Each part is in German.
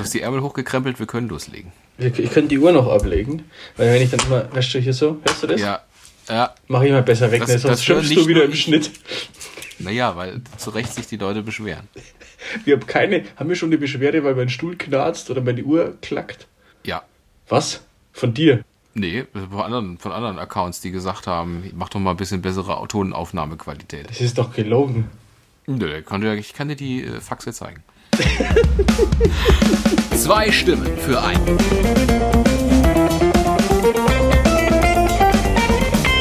Du hast die Ärmel hochgekrempelt, wir können loslegen. Ich, ich könnte die Uhr noch ablegen, weil wenn ich dann immer, weißt du, hier so, hörst du das? Ja, ja. Mach ich mal besser weg, Das- ne? sonst das schimpfst du wieder im. Schnitt. Naja, weil zu Recht sich die Leute beschweren. Wir haben keine, haben wir schon eine Beschwerde, weil mein Stuhl knarzt oder meine Uhr klackt? Ja. Was? Von dir? Nee, von anderen, von anderen Accounts, die gesagt haben, mach doch mal ein bisschen bessere Tonaufnahmequalität. Das ist doch gelogen. Nö, ich kann dir, ich kann dir die äh, Faxe zeigen. Zwei Stimmen für einen.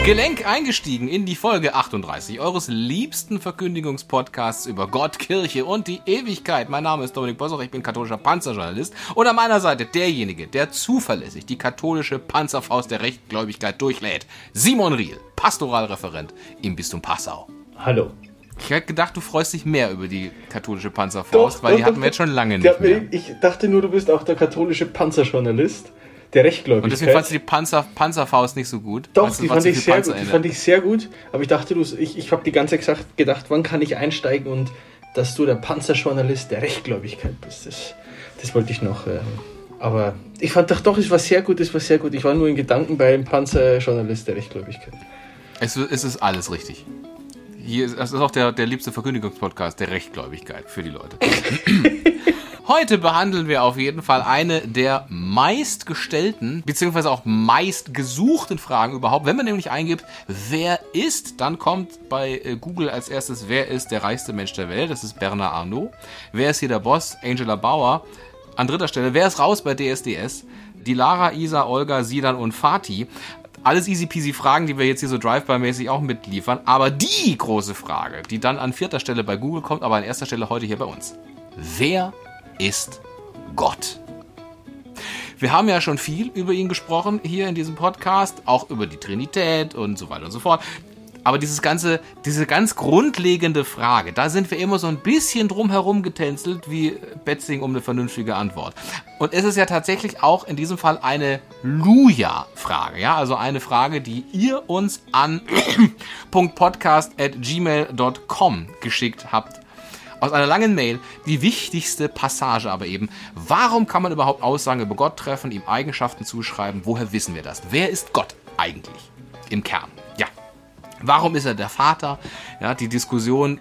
Gelenk eingestiegen in die Folge 38 eures liebsten Verkündigungspodcasts über Gott, Kirche und die Ewigkeit. Mein Name ist Dominik Bossoch, ich bin katholischer Panzerjournalist und an meiner Seite derjenige, der zuverlässig die katholische Panzerfaust der Rechtgläubigkeit durchlädt. Simon Riel, Pastoralreferent im Bistum Passau. Hallo. Ich hätte gedacht, du freust dich mehr über die katholische Panzerfaust, weil die hatten wir jetzt schon lange nicht mehr. Ich dachte nur, du bist auch der katholische Panzerjournalist, der Rechtgläubigkeit. Und deswegen fandst du die Panzer, Panzerfaust nicht so gut? Doch, Weil's- die fand ich sehr Panzer gut. Die fand ich sehr gut. Aber ich dachte, du, ich, ich habe die ganze Zeit gedacht, wann kann ich einsteigen und dass du der Panzerjournalist der Rechtgläubigkeit bist. Das, das wollte ich noch. Äh, aber ich fand doch, doch, es war sehr gut, es war sehr gut. Ich war nur in Gedanken beim Panzerjournalist der Rechtgläubigkeit. Es, es ist alles richtig. Hier ist, das ist auch der, der liebste Verkündigungspodcast der Rechtgläubigkeit für die Leute. Heute behandeln wir auf jeden Fall eine der meistgestellten, beziehungsweise auch meistgesuchten Fragen überhaupt. Wenn man nämlich eingibt, wer ist, dann kommt bei äh, Google als erstes, wer ist der reichste Mensch der Welt? Das ist Bernard Arnault. Wer ist hier der Boss? Angela Bauer. An dritter Stelle, wer ist raus bei DSDS? Die Lara, Isa, Olga, Sidan und Fatih. Alles easy peasy Fragen, die wir jetzt hier so Drive-by-mäßig auch mitliefern. Aber die große Frage, die dann an vierter Stelle bei Google kommt, aber an erster Stelle heute hier bei uns. Wer ist Gott? Wir haben ja schon viel über ihn gesprochen hier in diesem Podcast, auch über die Trinität und so weiter und so fort. Aber dieses ganze, diese ganz grundlegende Frage, da sind wir immer so ein bisschen drum herum getänzelt wie Betzing um eine vernünftige Antwort. Und es ist ja tatsächlich auch in diesem Fall eine Luja-Frage, ja, also eine Frage, die ihr uns an .podcast@gmail.com geschickt habt aus einer langen Mail die wichtigste Passage aber eben. Warum kann man überhaupt Aussagen über Gott treffen, ihm Eigenschaften zuschreiben? Woher wissen wir das? Wer ist Gott eigentlich im Kern? Warum ist er der Vater? Ja, die Diskussion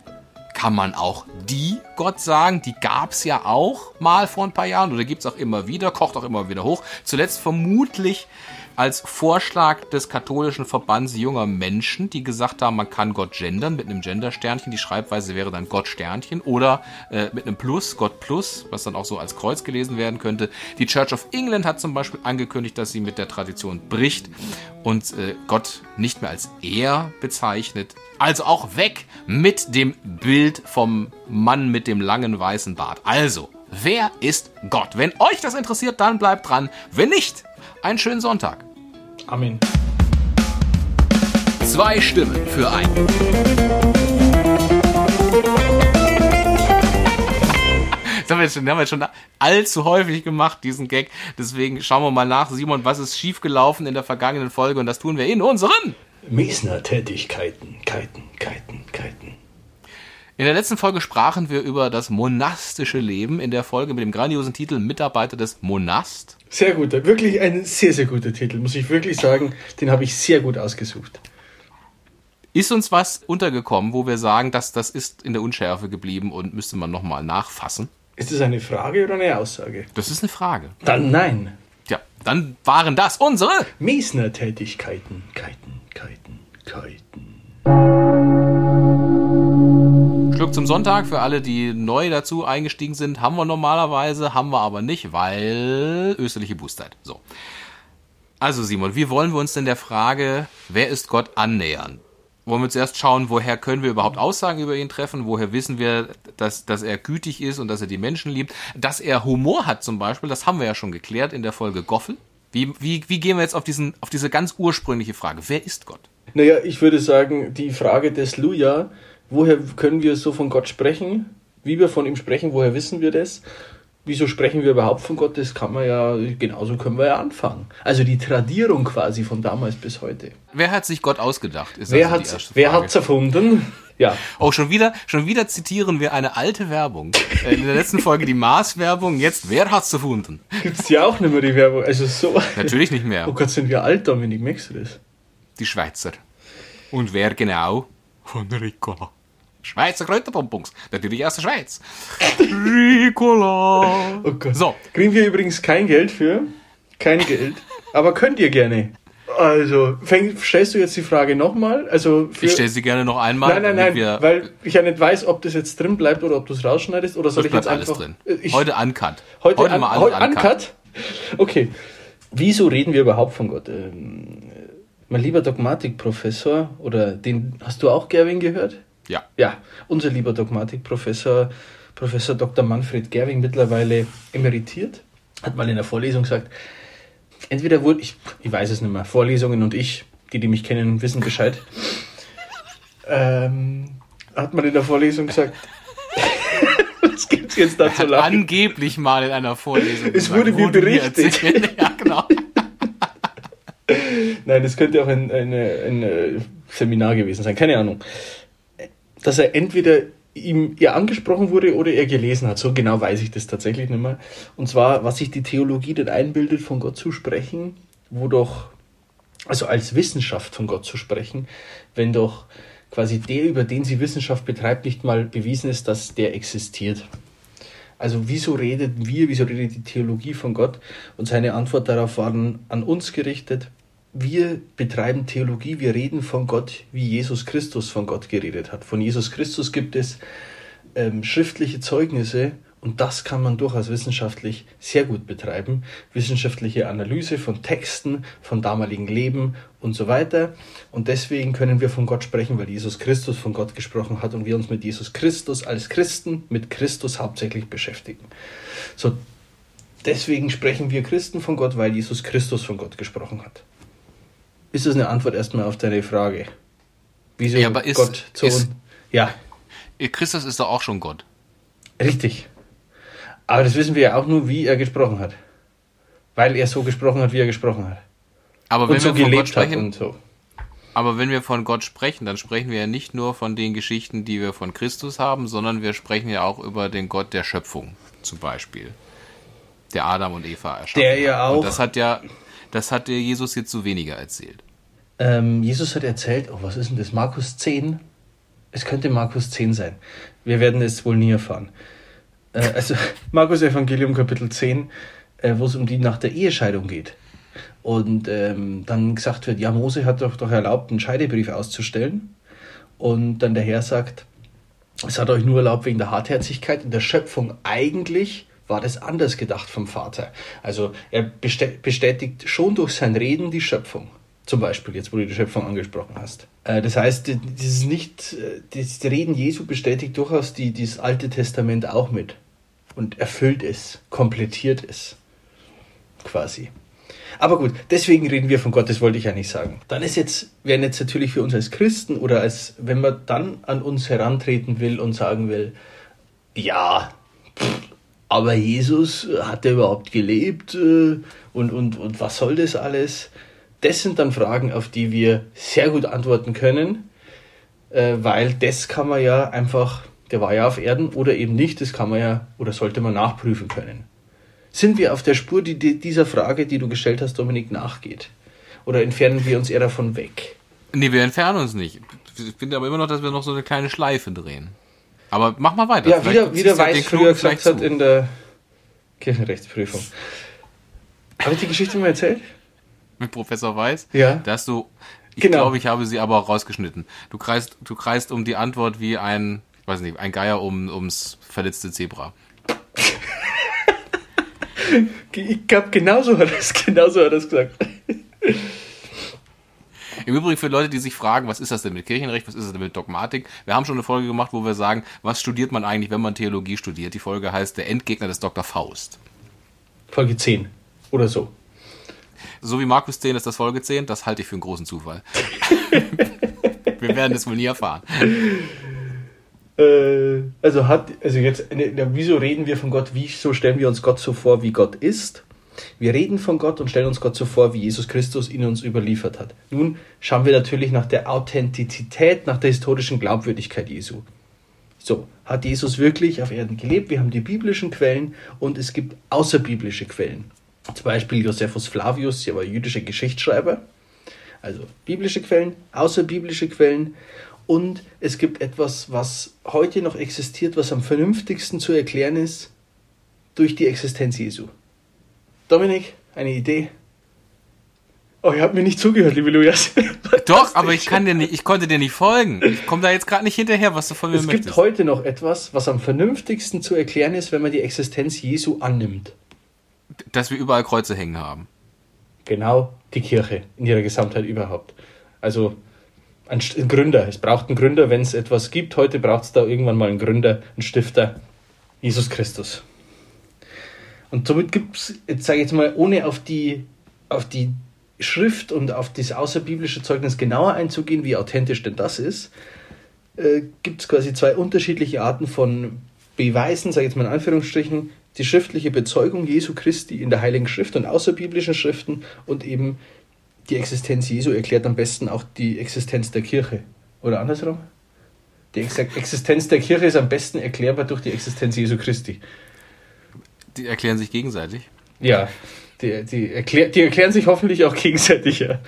kann man auch die Gott sagen. Die gab es ja auch mal vor ein paar Jahren oder gibt es auch immer wieder, kocht auch immer wieder hoch. Zuletzt vermutlich als Vorschlag des katholischen Verbands junger Menschen, die gesagt haben, man kann Gott gendern mit einem Gendersternchen. Die Schreibweise wäre dann Gott Sternchen oder äh, mit einem Plus, Gott Plus, was dann auch so als Kreuz gelesen werden könnte. Die Church of England hat zum Beispiel angekündigt, dass sie mit der Tradition bricht und äh, Gott nicht mehr als er bezeichnet. Also auch weg mit dem Bild vom Mann mit dem langen weißen Bart. Also, wer ist Gott? Wenn euch das interessiert, dann bleibt dran. Wenn nicht, einen schönen Sonntag. Amen. Zwei Stimmen für einen. Das haben wir, jetzt schon, haben wir schon allzu häufig gemacht, diesen Gag. Deswegen schauen wir mal nach, Simon, was ist schiefgelaufen in der vergangenen Folge und das tun wir in unseren. Mesner-Tätigkeiten, Keiten, Keiten, Keiten. In der letzten Folge sprachen wir über das monastische Leben. In der Folge mit dem grandiosen Titel Mitarbeiter des Monast. Sehr gut, wirklich ein sehr, sehr guter Titel, muss ich wirklich sagen. Den habe ich sehr gut ausgesucht. Ist uns was untergekommen, wo wir sagen, dass das ist in der Unschärfe geblieben und müsste man nochmal nachfassen? Ist das eine Frage oder eine Aussage? Das ist eine Frage. Dann nein. Tja, dann waren das unsere. Mesner-Tätigkeiten, Keiten, Keiten, Keiten. Schluck zum Sonntag für alle, die neu dazu eingestiegen sind, haben wir normalerweise, haben wir aber nicht, weil österliche Boostzeit. So. Also Simon, wie wollen wir uns denn der Frage, wer ist Gott annähern? Wollen wir zuerst schauen, woher können wir überhaupt Aussagen über ihn treffen? Woher wissen wir, dass, dass er gütig ist und dass er die Menschen liebt? Dass er Humor hat zum Beispiel, das haben wir ja schon geklärt in der Folge Goffel. Wie, wie, wie gehen wir jetzt auf, diesen, auf diese ganz ursprüngliche Frage? Wer ist Gott? Naja, ich würde sagen, die Frage des Luja, woher können wir so von Gott sprechen? Wie wir von ihm sprechen, woher wissen wir das? Wieso sprechen wir überhaupt von Gott? Das kann man ja, genauso können wir ja anfangen. Also die Tradierung quasi von damals bis heute. Wer hat sich Gott ausgedacht? Ist Wer also wer Frage. hat's erfunden? Ja. Oh, schon wieder, schon wieder zitieren wir eine alte Werbung. Äh, In der letzten Folge die Mars-Werbung, jetzt, wer hat's erfunden? Gibt's ja auch nicht mehr die Werbung. Also so. Natürlich nicht Oh mehr. Gott, sind wir alt, Dominik, merkst du das? Die Schweizer. Und wer genau? Von Ricola. Schweizer Kräuterbonbons. Natürlich aus der Schweiz. Ricola. Oh Gott. So, Kriegen wir übrigens kein Geld für. Kein Geld. Aber könnt ihr gerne. Also, fäng, stellst du jetzt die Frage nochmal? Also für, ich stelle sie gerne noch einmal. Nein, nein, nein, wir- weil ich ja nicht weiß, ob das jetzt drin bleibt oder ob du es rausschneidest oder soll das ich jetzt bleibt alles einfach. drin. Ich, heute uncut. heute, an, mal alles heute uncut. uncut? Okay. Wieso reden wir überhaupt von Gott? Ähm, mein lieber Dogmatikprofessor, oder den hast du auch, Gerwin, gehört? Ja. Ja, unser lieber Dogmatikprofessor, Professor Dr. Manfred Gerwing, mittlerweile emeritiert, hat mal in der Vorlesung gesagt, entweder wurde, ich, ich weiß es nicht mehr, Vorlesungen und ich, die, die mich kennen, wissen Bescheid, ähm, hat mal in der Vorlesung gesagt, was gibt's jetzt da zu Hat lachen? angeblich mal in einer Vorlesung. Es wurde mir berichtet. ja, genau. Nein, das könnte auch ein, eine, ein äh, Seminar gewesen sein, keine Ahnung. Dass er entweder ihm ihr angesprochen wurde oder er gelesen hat. So genau weiß ich das tatsächlich nicht mehr. Und zwar, was sich die Theologie denn einbildet, von Gott zu sprechen, wo doch, also als Wissenschaft von Gott zu sprechen, wenn doch quasi der, über den sie Wissenschaft betreibt, nicht mal bewiesen ist, dass der existiert. Also wieso redet wir, wieso redet die Theologie von Gott? Und seine Antwort darauf war dann an uns gerichtet. Wir betreiben Theologie, wir reden von Gott, wie Jesus Christus von Gott geredet hat. Von Jesus Christus gibt es ähm, schriftliche Zeugnisse und das kann man durchaus wissenschaftlich sehr gut betreiben. Wissenschaftliche Analyse von Texten, von damaligen Leben und so weiter. Und deswegen können wir von Gott sprechen, weil Jesus Christus von Gott gesprochen hat und wir uns mit Jesus Christus als Christen, mit Christus hauptsächlich beschäftigen. So, deswegen sprechen wir Christen von Gott, weil Jesus Christus von Gott gesprochen hat. Ist das eine Antwort erstmal auf deine Frage? Wieso Ja, aber ist- Gott zu ist-? Ja, Christus ist doch auch schon Gott. Richtig. Aber das wissen wir ja auch nur, wie er gesprochen hat. Weil er so gesprochen hat, wie er gesprochen hat. Aber Und wenn so wir von Gott gelebt hat sprechen, und so. aber wenn wir von Gott sprechen, dann sprechen wir ja nicht nur von den Geschichten, die wir von Christus haben, sondern wir sprechen ja auch über den Gott der Schöpfung, zum Beispiel. Der Adam und Eva erschaffen Der ja hat. auch- Und das hat ja, das hat dir Jesus jetzt so weniger erzählt. Ähm, Jesus hat erzählt, oh, was ist denn das? Markus 10? Es könnte Markus 10 sein. Wir werden es wohl nie erfahren. Äh, also, Markus Evangelium Kapitel 10, äh, wo es um die nach der Ehescheidung geht. Und ähm, dann gesagt wird, ja, Mose hat doch, doch erlaubt, einen Scheidebrief auszustellen. Und dann der Herr sagt, es hat euch nur erlaubt wegen der Hartherzigkeit in der Schöpfung. Eigentlich war das anders gedacht vom Vater. Also er bestät- bestätigt schon durch sein Reden die Schöpfung. Zum Beispiel, jetzt wo du die Schöpfung angesprochen hast. Äh, Das heißt, das ist nicht, äh, das Reden Jesu bestätigt durchaus die, dieses Alte Testament auch mit. Und erfüllt es, komplettiert es. Quasi. Aber gut, deswegen reden wir von Gott, das wollte ich ja nicht sagen. Dann ist jetzt, wären jetzt natürlich für uns als Christen oder als, wenn man dann an uns herantreten will und sagen will, ja, aber Jesus, äh, hat er überhaupt gelebt äh, und, und, und was soll das alles? Das sind dann Fragen, auf die wir sehr gut antworten können, äh, weil das kann man ja einfach, der war ja auf Erden oder eben nicht, das kann man ja oder sollte man nachprüfen können. Sind wir auf der Spur, die, die dieser Frage, die du gestellt hast, Dominik, nachgeht? Oder entfernen wir uns eher davon weg? Nee, wir entfernen uns nicht. Ich finde aber immer noch, dass wir noch so eine kleine Schleife drehen. Aber mach mal weiter. Ja, Vielleicht wieder, wieder Weiß früher gesagt hat in der Kirchenrechtsprüfung. Habe ich die Geschichte mal erzählt? mit Professor Weiß. Ja. Da hast du, ich Genau. glaube, ich habe sie aber auch rausgeschnitten. Du kreist, du kreist um die Antwort wie ein, ich weiß nicht, ein Geier um, ums verletzte Zebra. Ich glaube, genauso hat er es genauso hat er's gesagt. Im Übrigen für Leute, die sich fragen, was ist das denn mit Kirchenrecht, was ist das denn mit Dogmatik? Wir haben schon eine Folge gemacht, wo wir sagen, was studiert man eigentlich, wenn man Theologie studiert? Die Folge heißt Der Endgegner des Dr. Faust. Folge 10 oder so. So wie Markus 10 ist das Folge 10, das halte ich für einen großen Zufall. wir werden es wohl nie erfahren. Äh, also hat, also jetzt, ne, wieso reden wir von Gott? Wieso stellen wir uns Gott so vor, wie Gott ist? Wir reden von Gott und stellen uns Gott so vor, wie Jesus Christus ihn uns überliefert hat. Nun schauen wir natürlich nach der Authentizität, nach der historischen Glaubwürdigkeit Jesu. So, hat Jesus wirklich auf Erden gelebt? Wir haben die biblischen Quellen und es gibt außerbiblische Quellen. Zum Beispiel Josephus Flavius, der war jüdischer Geschichtsschreiber. Also biblische Quellen, außerbiblische Quellen. Und es gibt etwas, was heute noch existiert, was am vernünftigsten zu erklären ist, durch die Existenz Jesu. Dominik, eine Idee? Oh, ihr habt mir nicht zugehört, liebe Lujas. Doch, aber ich kann dir nicht, ich konnte dir nicht folgen. Ich komme da jetzt gerade nicht hinterher, was du von mir es möchtest. Es gibt heute noch etwas, was am vernünftigsten zu erklären ist, wenn man die Existenz Jesu annimmt. Dass wir überall Kreuze hängen haben. Genau, die Kirche in ihrer Gesamtheit überhaupt. Also ein, ein Gründer. Es braucht einen Gründer, wenn es etwas gibt. Heute braucht es da irgendwann mal einen Gründer, einen Stifter. Jesus Christus. Und somit gibt es, jetzt sage ich jetzt mal, ohne auf die, auf die Schrift und auf das außerbiblische Zeugnis genauer einzugehen, wie authentisch denn das ist, äh, gibt es quasi zwei unterschiedliche Arten von Beweisen, sage ich jetzt mal in Anführungsstrichen, die schriftliche Bezeugung Jesu Christi in der Heiligen Schrift und außerbiblischen Schriften und eben die Existenz Jesu erklärt am besten auch die Existenz der Kirche. Oder andersrum? Die Existenz der Kirche ist am besten erklärbar durch die Existenz Jesu Christi. Die erklären sich gegenseitig? Ja, die, die, erklär, die erklären sich hoffentlich auch gegenseitig, ja.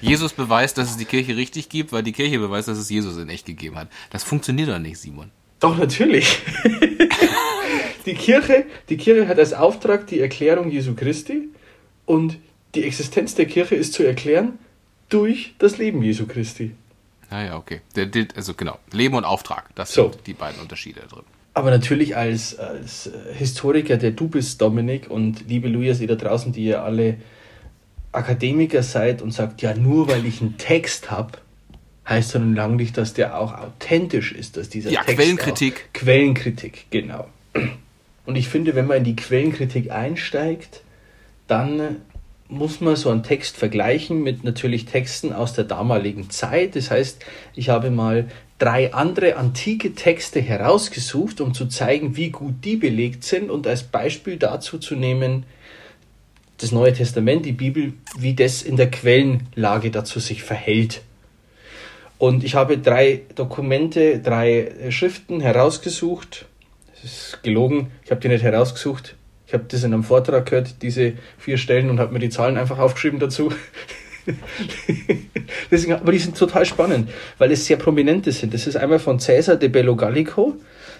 Jesus beweist, dass es die Kirche richtig gibt, weil die Kirche beweist, dass es Jesus in echt gegeben hat. Das funktioniert doch nicht, Simon. Doch, natürlich. die, Kirche, die Kirche hat als Auftrag die Erklärung Jesu Christi und die Existenz der Kirche ist zu erklären durch das Leben Jesu Christi. Naja, ah okay. also genau, Leben und Auftrag, das so. sind die beiden Unterschiede drin. Aber natürlich als, als Historiker, der du bist, Dominik, und liebe Luias, ihr da draußen, die ihr alle Akademiker seid und sagt, ja, nur weil ich einen Text habe, heißt dann lang nicht, dass der auch authentisch ist, dass dieser ja, Text Quellenkritik. Quellenkritik, genau. Und ich finde, wenn man in die Quellenkritik einsteigt, dann muss man so einen Text vergleichen mit natürlich Texten aus der damaligen Zeit. Das heißt, ich habe mal drei andere antike Texte herausgesucht, um zu zeigen, wie gut die belegt sind und als Beispiel dazu zu nehmen, das Neue Testament, die Bibel, wie das in der Quellenlage dazu sich verhält. Und ich habe drei Dokumente, drei Schriften herausgesucht. Das ist gelogen, ich habe die nicht herausgesucht. Ich habe das in einem Vortrag gehört, diese vier Stellen, und habe mir die Zahlen einfach aufgeschrieben dazu. Deswegen, aber die sind total spannend, weil es sehr prominente sind. Das ist einmal von Caesar de Bello Gallico,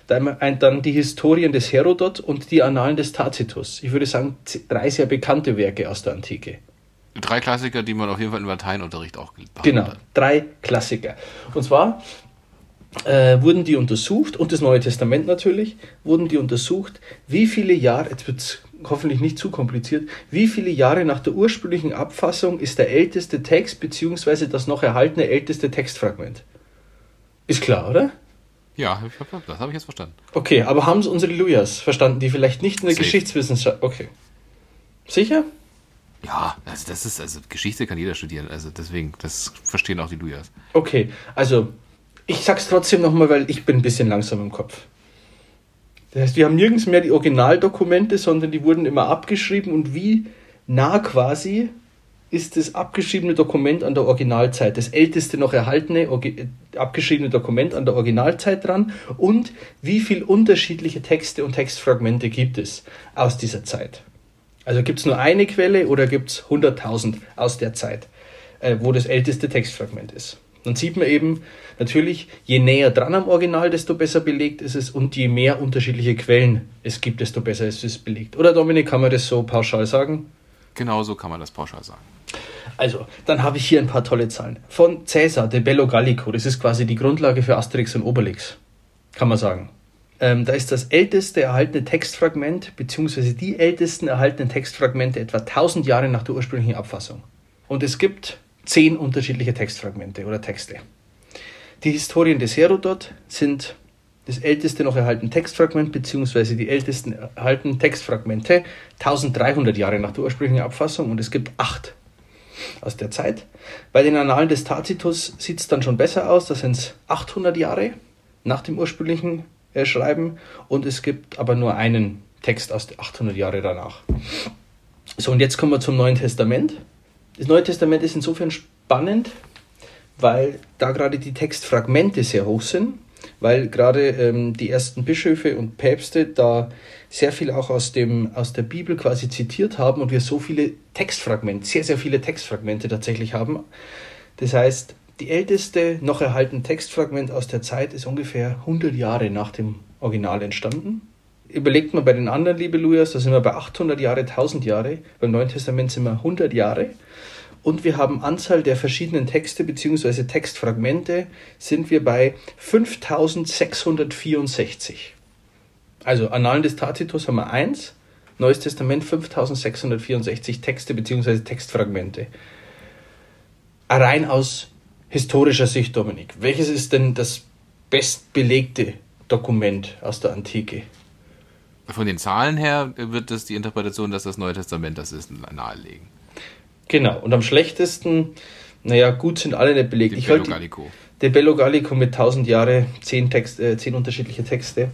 dann die Historien des Herodot und die Annalen des Tacitus. Ich würde sagen, drei sehr bekannte Werke aus der Antike. Drei Klassiker, die man auf jeden Fall im Lateinunterricht auch behandelt Genau, drei Klassiker. Und zwar äh, wurden die untersucht, und das Neue Testament natürlich, wurden die untersucht, wie viele Jahre, jetzt wird es hoffentlich nicht zu kompliziert, wie viele Jahre nach der ursprünglichen Abfassung ist der älteste Text bzw. das noch erhaltene älteste Textfragment? Ist klar, oder? Ja, das habe ich jetzt verstanden. Okay, aber haben es unsere Lujas verstanden, die vielleicht nicht in der Safe. Geschichtswissenschaft. Okay. Sicher? Ja, also das ist, also Geschichte kann jeder studieren, also deswegen, das verstehen auch die Lujas. Okay, also ich sag's trotzdem nochmal, weil ich bin ein bisschen langsam im Kopf. Das heißt, wir haben nirgends mehr die Originaldokumente, sondern die wurden immer abgeschrieben und wie nah quasi ist das abgeschriebene Dokument an der Originalzeit, das älteste noch erhaltene abgeschriebene Dokument an der Originalzeit dran und wie viele unterschiedliche Texte und Textfragmente gibt es aus dieser Zeit. Also gibt es nur eine Quelle oder gibt es 100.000 aus der Zeit, äh, wo das älteste Textfragment ist. Dann sieht man eben natürlich, je näher dran am Original, desto besser belegt ist es und je mehr unterschiedliche Quellen es gibt, desto besser ist es belegt. Oder Dominik, kann man das so pauschal sagen? Genau so kann man das pauschal sagen. Also, dann habe ich hier ein paar tolle Zahlen. Von Caesar de Bello Gallico, das ist quasi die Grundlage für Asterix und Obelix, kann man sagen. Ähm, da ist das älteste erhaltene Textfragment, beziehungsweise die ältesten erhaltenen Textfragmente etwa 1000 Jahre nach der ursprünglichen Abfassung. Und es gibt zehn unterschiedliche Textfragmente oder Texte. Die Historien des Herodot sind das älteste noch erhaltene Textfragment, beziehungsweise die ältesten erhaltenen Textfragmente 1300 Jahre nach der ursprünglichen Abfassung und es gibt acht aus der Zeit. Bei den Annalen des Tacitus sieht es dann schon besser aus, da sind es 800 Jahre nach dem ursprünglichen äh, Schreiben und es gibt aber nur einen Text aus 800 Jahre danach. So, und jetzt kommen wir zum Neuen Testament. Das Neue Testament ist insofern spannend, weil da gerade die Textfragmente sehr hoch sind, weil gerade ähm, die ersten Bischöfe und Päpste da sehr viel auch aus, dem, aus der Bibel quasi zitiert haben und wir so viele Textfragmente, sehr, sehr viele Textfragmente tatsächlich haben. Das heißt, die älteste noch erhaltene Textfragment aus der Zeit ist ungefähr 100 Jahre nach dem Original entstanden. Überlegt man bei den anderen, liebe Lujas, da sind wir bei 800 Jahre, 1000 Jahre. Beim Neuen Testament sind wir 100 Jahre. Und wir haben Anzahl der verschiedenen Texte bzw. Textfragmente sind wir bei 5664. Also Annalen des Tacitus haben wir 1, Neues Testament 5664 Texte bzw. Textfragmente. Rein aus historischer Sicht, Dominik, welches ist denn das bestbelegte Dokument aus der Antike? Von den Zahlen her wird das die Interpretation, dass das Neue Testament das ist, nahelegen. Genau, und am schlechtesten, naja, gut sind alle nicht belegt. Die Bello Gallico. Der Bello Gallico mit 1000 Jahre, 10, Text, äh, 10 unterschiedliche Texte.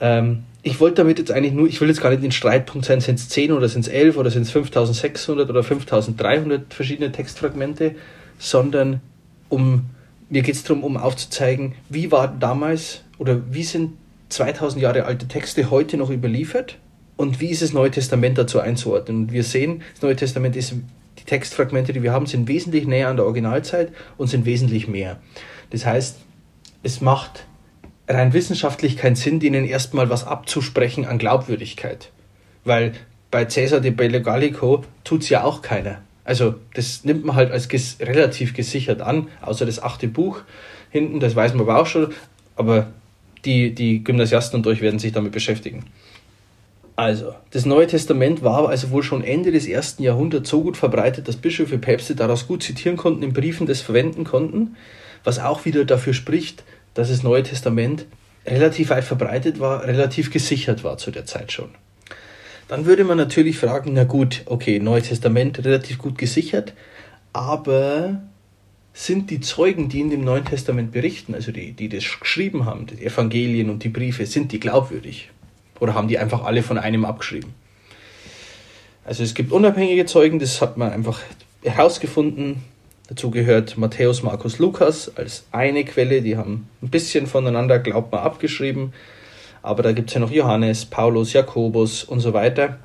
Ähm, ich wollte damit jetzt eigentlich nur, ich will jetzt gar nicht den Streitpunkt sein, sind es 10 oder sind es 11 oder sind es 5600 oder 5300 verschiedene Textfragmente, sondern um, mir geht es darum, um aufzuzeigen, wie war damals oder wie sind 2000 Jahre alte Texte heute noch überliefert und wie ist das Neue Testament dazu einzuordnen. Und wir sehen, das Neue Testament ist, die Textfragmente, die wir haben, sind wesentlich näher an der Originalzeit und sind wesentlich mehr. Das heißt, es macht rein wissenschaftlich keinen Sinn, denen erstmal was abzusprechen an Glaubwürdigkeit. Weil bei Caesar de Bello Gallico tut es ja auch keiner. Also das nimmt man halt als ges relativ gesichert an, außer das achte Buch hinten, das weiß man aber auch schon. Aber die, die Gymnasiasten und euch werden sich damit beschäftigen. Also, das Neue Testament war also wohl schon Ende des ersten Jahrhunderts so gut verbreitet, dass Bischöfe, Päpste daraus gut zitieren konnten, in Briefen das verwenden konnten, was auch wieder dafür spricht, dass das Neue Testament relativ weit verbreitet war, relativ gesichert war zu der Zeit schon. Dann würde man natürlich fragen, na gut, okay, Neues Testament relativ gut gesichert, aber sind die Zeugen, die in dem Neuen Testament berichten, also die, die das geschrieben haben, die Evangelien und die Briefe, sind die glaubwürdig? Oder haben die einfach alle von einem abgeschrieben? Also es gibt unabhängige Zeugen, das hat man einfach herausgefunden. Dazu gehört Matthäus, Markus, Lukas als eine Quelle. Die haben ein bisschen voneinander, glaubt man, abgeschrieben. Aber da gibt es ja noch Johannes, Paulus, Jakobus und so weiter.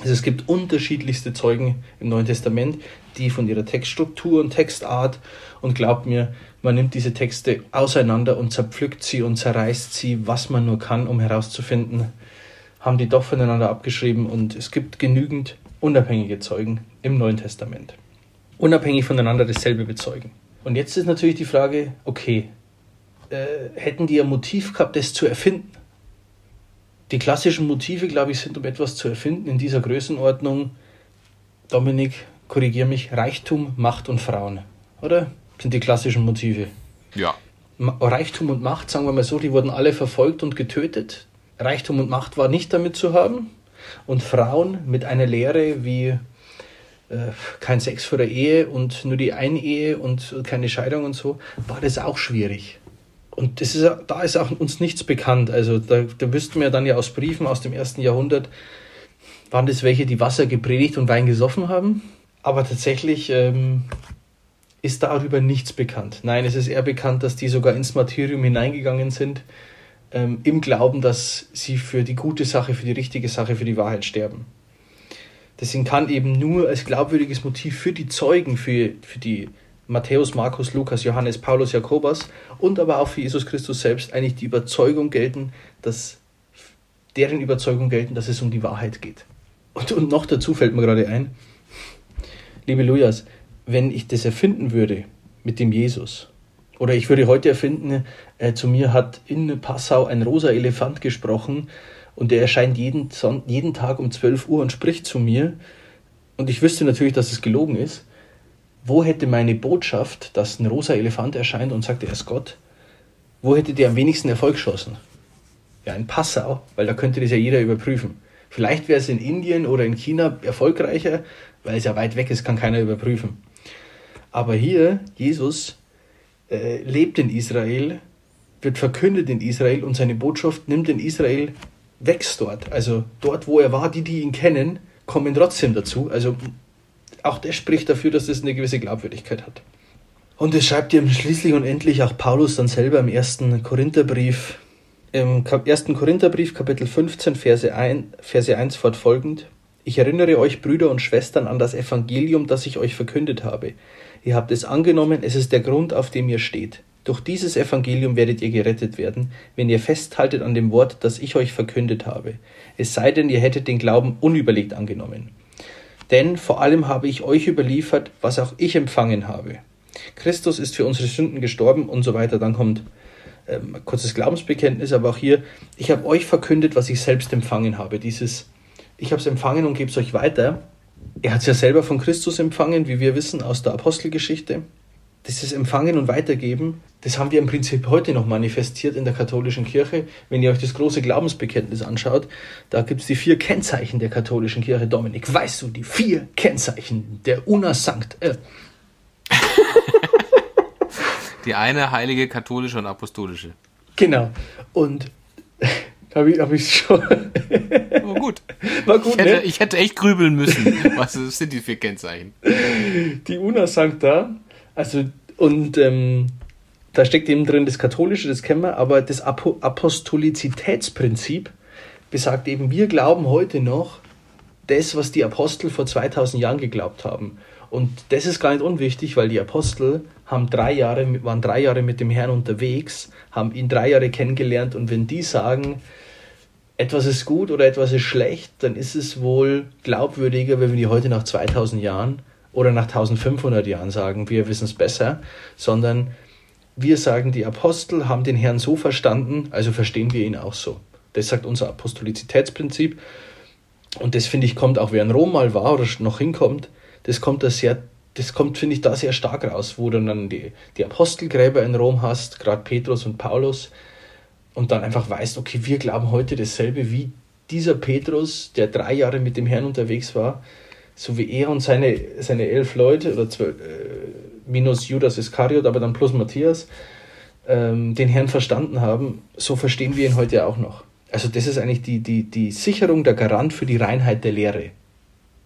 Also es gibt unterschiedlichste Zeugen im Neuen Testament, die von ihrer Textstruktur und Textart und glaubt mir, man nimmt diese Texte auseinander und zerpflückt sie und zerreißt sie, was man nur kann, um herauszufinden, haben die doch voneinander abgeschrieben und es gibt genügend unabhängige Zeugen im Neuen Testament. Unabhängig voneinander dasselbe bezeugen. Und jetzt ist natürlich die Frage, okay, äh, hätten die ein Motiv gehabt, das zu erfinden? Die klassischen Motive, glaube ich, sind, um etwas zu erfinden in dieser Größenordnung, Dominik, korrigier mich, Reichtum, Macht und Frauen, oder? Sind die klassischen Motive. Ja. Reichtum und Macht, sagen wir mal so, die wurden alle verfolgt und getötet. Reichtum und Macht war nicht damit zu haben. Und Frauen mit einer Lehre wie äh, kein Sex vor der Ehe und nur die Einehe und keine Scheidung und so, war das auch schwierig. Und das ist, da ist auch uns nichts bekannt. Also da, da wüssten wir dann ja aus Briefen aus dem ersten Jahrhundert, waren das welche, die Wasser gepredigt und Wein gesoffen haben. Aber tatsächlich ähm, ist darüber nichts bekannt. Nein, es ist eher bekannt, dass die sogar ins Martyrium hineingegangen sind, ähm, im Glauben, dass sie für die gute Sache, für die richtige Sache, für die Wahrheit sterben. Deswegen kann eben nur als glaubwürdiges Motiv für die Zeugen, für, für die Matthäus, Markus, Lukas, Johannes, Paulus, Jakobus und aber auch für Jesus Christus selbst eigentlich die Überzeugung gelten, dass deren Überzeugung gelten, dass es um die Wahrheit geht. Und, und noch dazu fällt mir gerade ein, liebe Lujas, wenn ich das erfinden würde mit dem Jesus, oder ich würde heute erfinden, äh, zu mir hat in Passau ein rosa Elefant gesprochen und der erscheint jeden, jeden Tag um 12 Uhr und spricht zu mir und ich wüsste natürlich, dass es gelogen ist, wo hätte meine Botschaft, dass ein rosa Elefant erscheint und sagt, er ist Gott, wo hätte der am wenigsten Erfolg geschossen? Ja, in Passau, weil da könnte das ja jeder überprüfen. Vielleicht wäre es in Indien oder in China erfolgreicher, weil es ja weit weg ist, kann keiner überprüfen. Aber hier, Jesus äh, lebt in Israel, wird verkündet in Israel und seine Botschaft nimmt in Israel wächst dort. Also dort, wo er war, die, die ihn kennen, kommen trotzdem dazu. Also auch das spricht dafür, dass das eine gewisse Glaubwürdigkeit hat. Und es schreibt ihm schließlich und endlich auch Paulus dann selber im ersten Korintherbrief, im ersten Korintherbrief, Kapitel 15, Verse 1, Verse 1 fortfolgend. Ich erinnere euch, Brüder und Schwestern, an das Evangelium, das ich euch verkündet habe. Ihr habt es angenommen, es ist der Grund, auf dem ihr steht. Durch dieses Evangelium werdet ihr gerettet werden, wenn ihr festhaltet an dem Wort, das ich euch verkündet habe. Es sei denn, ihr hättet den Glauben unüberlegt angenommen. Denn vor allem habe ich euch überliefert, was auch ich empfangen habe. Christus ist für unsere Sünden gestorben und so weiter. Dann kommt ähm, kurzes Glaubensbekenntnis, aber auch hier, ich habe euch verkündet, was ich selbst empfangen habe. Dieses, ich habe es empfangen und gebe es euch weiter. Er hat es ja selber von Christus empfangen, wie wir wissen aus der Apostelgeschichte dieses Empfangen und Weitergeben, das haben wir im Prinzip heute noch manifestiert in der katholischen Kirche. Wenn ihr euch das große Glaubensbekenntnis anschaut, da gibt es die vier Kennzeichen der katholischen Kirche. Dominik, weißt du, die vier Kennzeichen der Una Sankt. Äh. die eine heilige, katholische und apostolische. Genau. Und habe ich, hab ich schon. War gut. War gut, ich hätte, ne? ich hätte echt grübeln müssen. Was sind die vier Kennzeichen? Die Una Sancta also, und ähm, da steckt eben drin das Katholische, das kennen wir, aber das Apo Apostolizitätsprinzip besagt eben, wir glauben heute noch das, was die Apostel vor 2000 Jahren geglaubt haben. Und das ist gar nicht unwichtig, weil die Apostel haben drei Jahre, waren drei Jahre mit dem Herrn unterwegs, haben ihn drei Jahre kennengelernt und wenn die sagen, etwas ist gut oder etwas ist schlecht, dann ist es wohl glaubwürdiger, wenn wir die heute nach 2000 Jahren oder nach 1500 Jahren sagen, wir wissen es besser, sondern wir sagen, die Apostel haben den Herrn so verstanden, also verstehen wir ihn auch so. Das sagt unser Apostolizitätsprinzip. Und das finde ich kommt auch, wer in Rom mal war oder noch hinkommt, das kommt da sehr, das kommt, finde ich, da sehr stark raus, wo du dann die, die Apostelgräber in Rom hast, gerade Petrus und Paulus, und dann einfach weißt, okay, wir glauben heute dasselbe wie dieser Petrus, der drei Jahre mit dem Herrn unterwegs war, so wie er und seine, seine elf Leute, oder zwölf, äh, minus Judas Iskariot, aber dann plus Matthias, ähm, den Herrn verstanden haben, so verstehen wir ihn heute auch noch. Also das ist eigentlich die, die, die Sicherung der Garant für die Reinheit der Lehre.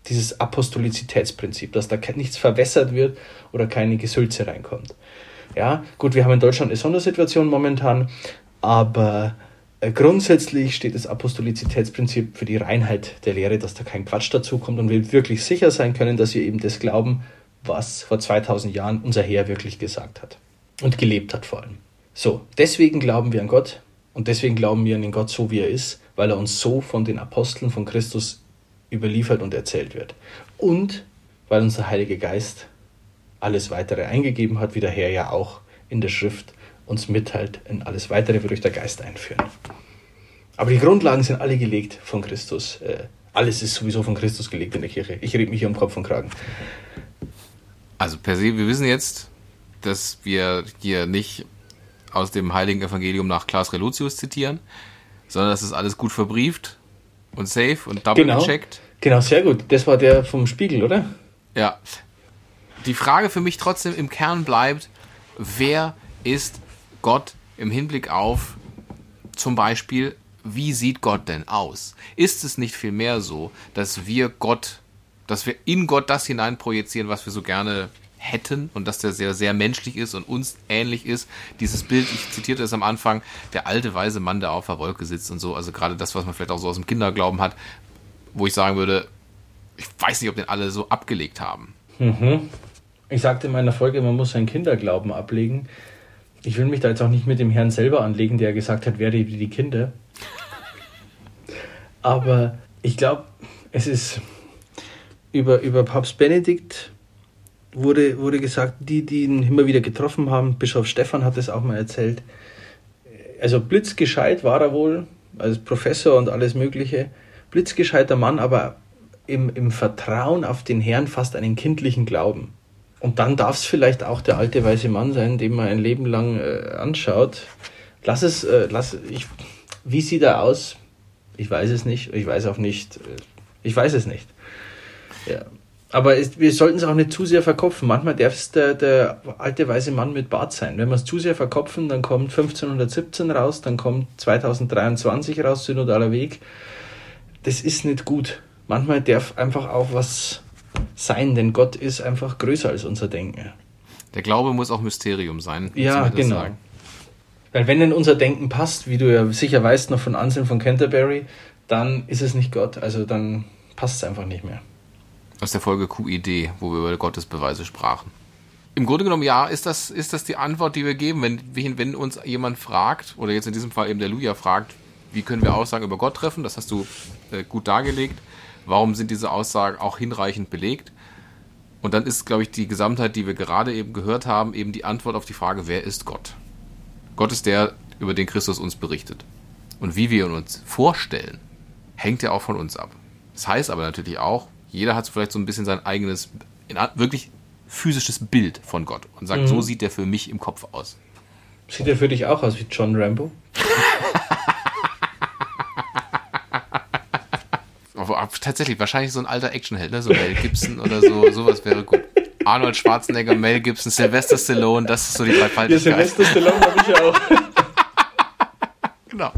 Dieses Apostolizitätsprinzip, dass da nichts verwässert wird oder keine Gesülze reinkommt. Ja, gut, wir haben in Deutschland eine Sondersituation momentan, aber grundsätzlich steht das Apostolizitätsprinzip für die Reinheit der Lehre, dass da kein Quatsch dazukommt und wir wirklich sicher sein können, dass wir eben das glauben, was vor 2000 Jahren unser Herr wirklich gesagt hat und gelebt hat vor allem. So, deswegen glauben wir an Gott und deswegen glauben wir an den Gott so, wie er ist, weil er uns so von den Aposteln von Christus überliefert und erzählt wird. Und weil unser Heiliger Geist alles weitere eingegeben hat, wie der Herr ja auch in der Schrift uns mitteilt. In alles Weitere wird euch der Geist einführen. Aber die Grundlagen sind alle gelegt von Christus. Äh, alles ist sowieso von Christus gelegt in der Kirche. Ich rede mich hier um Kopf und Kragen. Also per se, wir wissen jetzt, dass wir hier nicht aus dem heiligen Evangelium nach Klaas Reluzius zitieren, sondern dass es alles gut verbrieft und safe und double genau. gecheckt. Genau, sehr gut. Das war der vom Spiegel, oder? Ja. Die Frage für mich trotzdem im Kern bleibt, wer ist Gott im Hinblick auf zum Beispiel, wie sieht Gott denn aus? Ist es nicht vielmehr so, dass wir Gott, dass wir in Gott das hineinprojizieren, was wir so gerne hätten und dass der sehr, sehr menschlich ist und uns ähnlich ist. Dieses Bild, ich zitierte es am Anfang, der alte weise Mann, der auf der Wolke sitzt und so, also gerade das, was man vielleicht auch so aus dem Kinderglauben hat, wo ich sagen würde, ich weiß nicht, ob den alle so abgelegt haben. Mhm. Ich sagte in meiner Folge, man muss seinen Kinderglauben ablegen ich will mich da jetzt auch nicht mit dem Herrn selber anlegen, der gesagt hat, werde wie die Kinder. Aber ich glaube, es ist über, über Papst Benedikt wurde, wurde gesagt, die, die ihn immer wieder getroffen haben, Bischof Stefan hat es auch mal erzählt. Also blitzgescheit war er wohl, als Professor und alles Mögliche. Blitzgescheiter Mann, aber im, im Vertrauen auf den Herrn fast einen kindlichen Glauben. Und dann darf es vielleicht auch der alte weiße Mann sein, den man ein Leben lang äh, anschaut. Lass es, äh, lass, ich, wie sieht er aus? Ich weiß es nicht. Ich weiß auch nicht. Äh, ich weiß es nicht. Ja. Aber es, wir sollten es auch nicht zu sehr verkopfen. Manchmal darf es der, der alte weise Mann mit Bart sein. Wenn wir es zu sehr verkopfen, dann kommt 1517 raus, dann kommt 2023 raus, synodaler Weg. Das ist nicht gut. Manchmal darf einfach auch was sein, denn Gott ist einfach größer als unser Denken. Der Glaube muss auch Mysterium sein. Ja, genau. Sagen. Weil wenn in unser Denken passt, wie du ja sicher weißt noch von Anselm von Canterbury, dann ist es nicht Gott. Also dann passt es einfach nicht mehr. Aus der Folge QID, wo wir über Gottes Beweise sprachen. Im Grunde genommen, ja, ist das, ist das die Antwort, die wir geben, wenn, wenn uns jemand fragt, oder jetzt in diesem Fall eben der Luja fragt, wie können wir Aussagen über Gott treffen? Das hast du äh, gut dargelegt. Warum sind diese Aussagen auch hinreichend belegt? Und dann ist, glaube ich, die Gesamtheit, die wir gerade eben gehört haben, eben die Antwort auf die Frage, wer ist Gott? Gott ist der, über den Christus uns berichtet. Und wie wir ihn uns vorstellen, hängt ja auch von uns ab. Das heißt aber natürlich auch, jeder hat vielleicht so ein bisschen sein eigenes, wirklich physisches Bild von Gott und sagt, mhm. so sieht der für mich im Kopf aus. Sieht er für dich auch aus wie John Rambo? Tatsächlich, wahrscheinlich so ein alter Actionheld, ne? so Mel Gibson oder so, sowas wäre gut. Arnold Schwarzenegger, Mel Gibson, Sylvester Stallone, das ist so die Dreifaltigkeit. Ja, Sylvester Stallone habe ich ja auch. genau.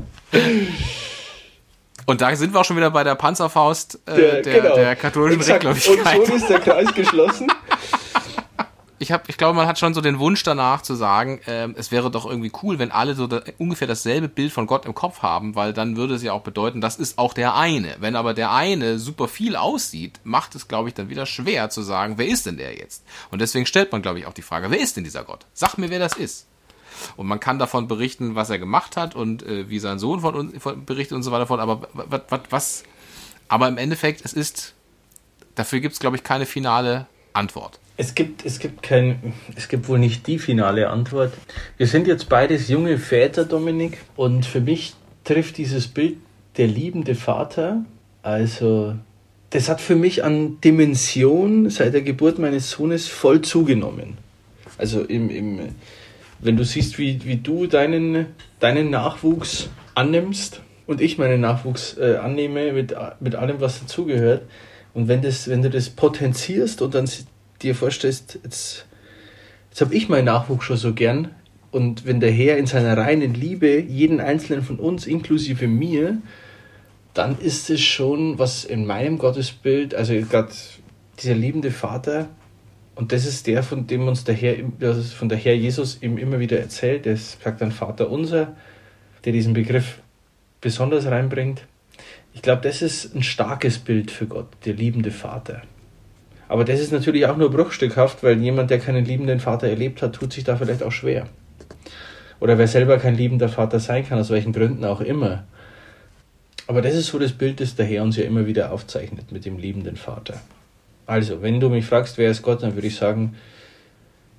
Und da sind wir auch schon wieder bei der Panzerfaust äh, der, der, genau. der katholischen Rechtgläubigkeit. Und schon ist der Kreis geschlossen. ich, hab, ich glaube, man hat schon so den Wunsch danach zu sagen, ähm, es wäre doch irgendwie cool, wenn alle so da, ungefähr dasselbe Bild von Gott im Kopf haben, weil dann würde es ja auch bedeuten, das ist auch der eine. Wenn aber der eine super viel aussieht, macht es, glaube ich, dann wieder schwer zu sagen, wer ist denn der jetzt? Und deswegen stellt man, glaube ich, auch die Frage, wer ist denn dieser Gott? Sag mir, wer das ist. Und man kann davon berichten, was er gemacht hat und äh, wie sein Sohn von uns berichtet und so weiter fort. Aber was, was, aber im Endeffekt, es ist, dafür gibt es, glaube ich, keine finale Antwort. Es gibt, es gibt kein, es gibt wohl nicht die finale Antwort. Wir sind jetzt beides junge Väter, Dominik, und für mich trifft dieses Bild der liebende Vater, also das hat für mich an Dimension seit der Geburt meines Sohnes voll zugenommen. Also im, im, wenn du siehst, wie, wie du deinen, deinen Nachwuchs annimmst und ich meinen Nachwuchs äh, annehme mit, mit allem, was dazugehört, und wenn, das, wenn du das potenzierst und dann dir vorstellst, jetzt, jetzt habe ich meinen Nachwuchs schon so gern, und wenn der Herr in seiner reinen Liebe jeden einzelnen von uns, inklusive mir, dann ist es schon, was in meinem Gottesbild, also gerade dieser liebende Vater, und das ist der, von dem uns der Herr, von der Herr Jesus ihm immer wieder erzählt. Der sagt dann Vater unser, der diesen Begriff besonders reinbringt. Ich glaube, das ist ein starkes Bild für Gott, der liebende Vater. Aber das ist natürlich auch nur bruchstückhaft, weil jemand, der keinen liebenden Vater erlebt hat, tut sich da vielleicht auch schwer. Oder wer selber kein liebender Vater sein kann, aus welchen Gründen auch immer. Aber das ist so das Bild, das der Herr uns ja immer wieder aufzeichnet mit dem liebenden Vater. Also, wenn du mich fragst, wer ist Gott, dann würde ich sagen,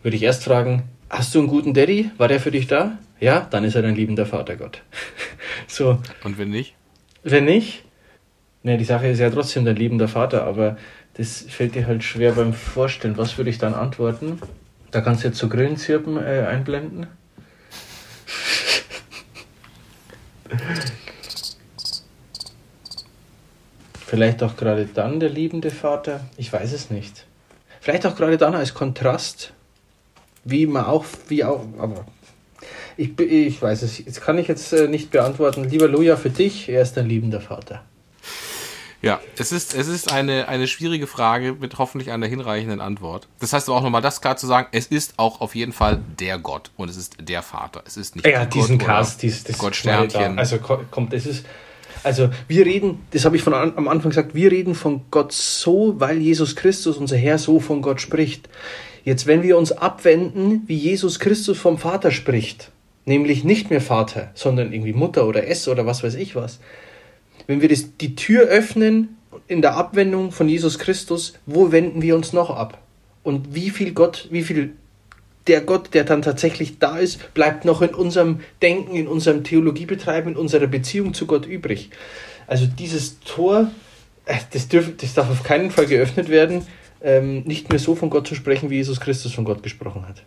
würde ich erst fragen, hast du einen guten Daddy? War der für dich da? Ja, dann ist er dein liebender Vater Gott. so. Und wenn nicht? Wenn nicht? Ne, die Sache ist ja trotzdem dein liebender Vater, aber das fällt dir halt schwer beim Vorstellen. Was würde ich dann antworten? Da kannst du jetzt so Grillenzirpen äh, einblenden. Vielleicht auch gerade dann der liebende Vater, ich weiß es nicht. Vielleicht auch gerade dann als Kontrast, wie man auch, wie auch, aber ich, ich weiß es, jetzt kann ich jetzt äh, nicht beantworten. Lieber Luja, für dich, er ist ein liebender Vater. Ja, es ist, es ist eine, eine schwierige Frage mit hoffentlich einer hinreichenden Antwort. Das heißt aber auch nochmal das klar zu sagen, es ist auch auf jeden Fall der Gott und es ist der Vater. Es ist nicht ja, diesen Gott Cast, dies, das Gott Sternchen. Also kommt, es ist, also wir reden, das habe ich von am Anfang gesagt, wir reden von Gott so, weil Jesus Christus, unser Herr, so von Gott spricht. Jetzt, wenn wir uns abwenden, wie Jesus Christus vom Vater spricht, nämlich nicht mehr Vater, sondern irgendwie Mutter oder S oder was weiß ich was, wenn wir das, die Tür öffnen in der Abwendung von Jesus Christus, wo wenden wir uns noch ab? Und wie viel Gott, wie viel der Gott, der dann tatsächlich da ist, bleibt noch in unserem Denken, in unserem Theologiebetreiben, in unserer Beziehung zu Gott übrig. Also dieses Tor, äh, das, dürf, das darf auf keinen Fall geöffnet werden, ähm, nicht mehr so von Gott zu sprechen, wie Jesus Christus von Gott gesprochen hat.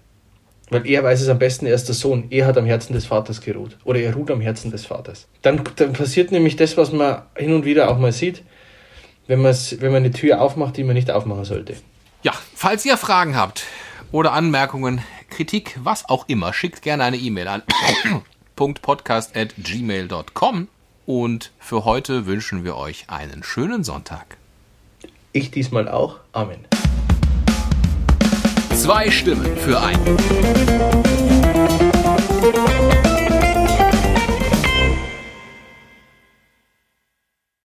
Weil er weiß es am besten, er ist der Sohn. Er hat am Herzen des Vaters geruht. Oder er ruht am Herzen des Vaters. Dann, dann passiert nämlich das, was man hin und wieder auch mal sieht. wenn, wenn man eine Tür aufmacht, die man nicht aufmachen sollte. Ja, falls ihr Fragen habt oder Anmerkungen, Kritik, was auch immer, schickt gerne eine E-Mail an podcast.gmail.com und für heute wünschen wir euch einen schönen Sonntag. Ich diesmal auch. Amen. Zwei Stimmen für einen.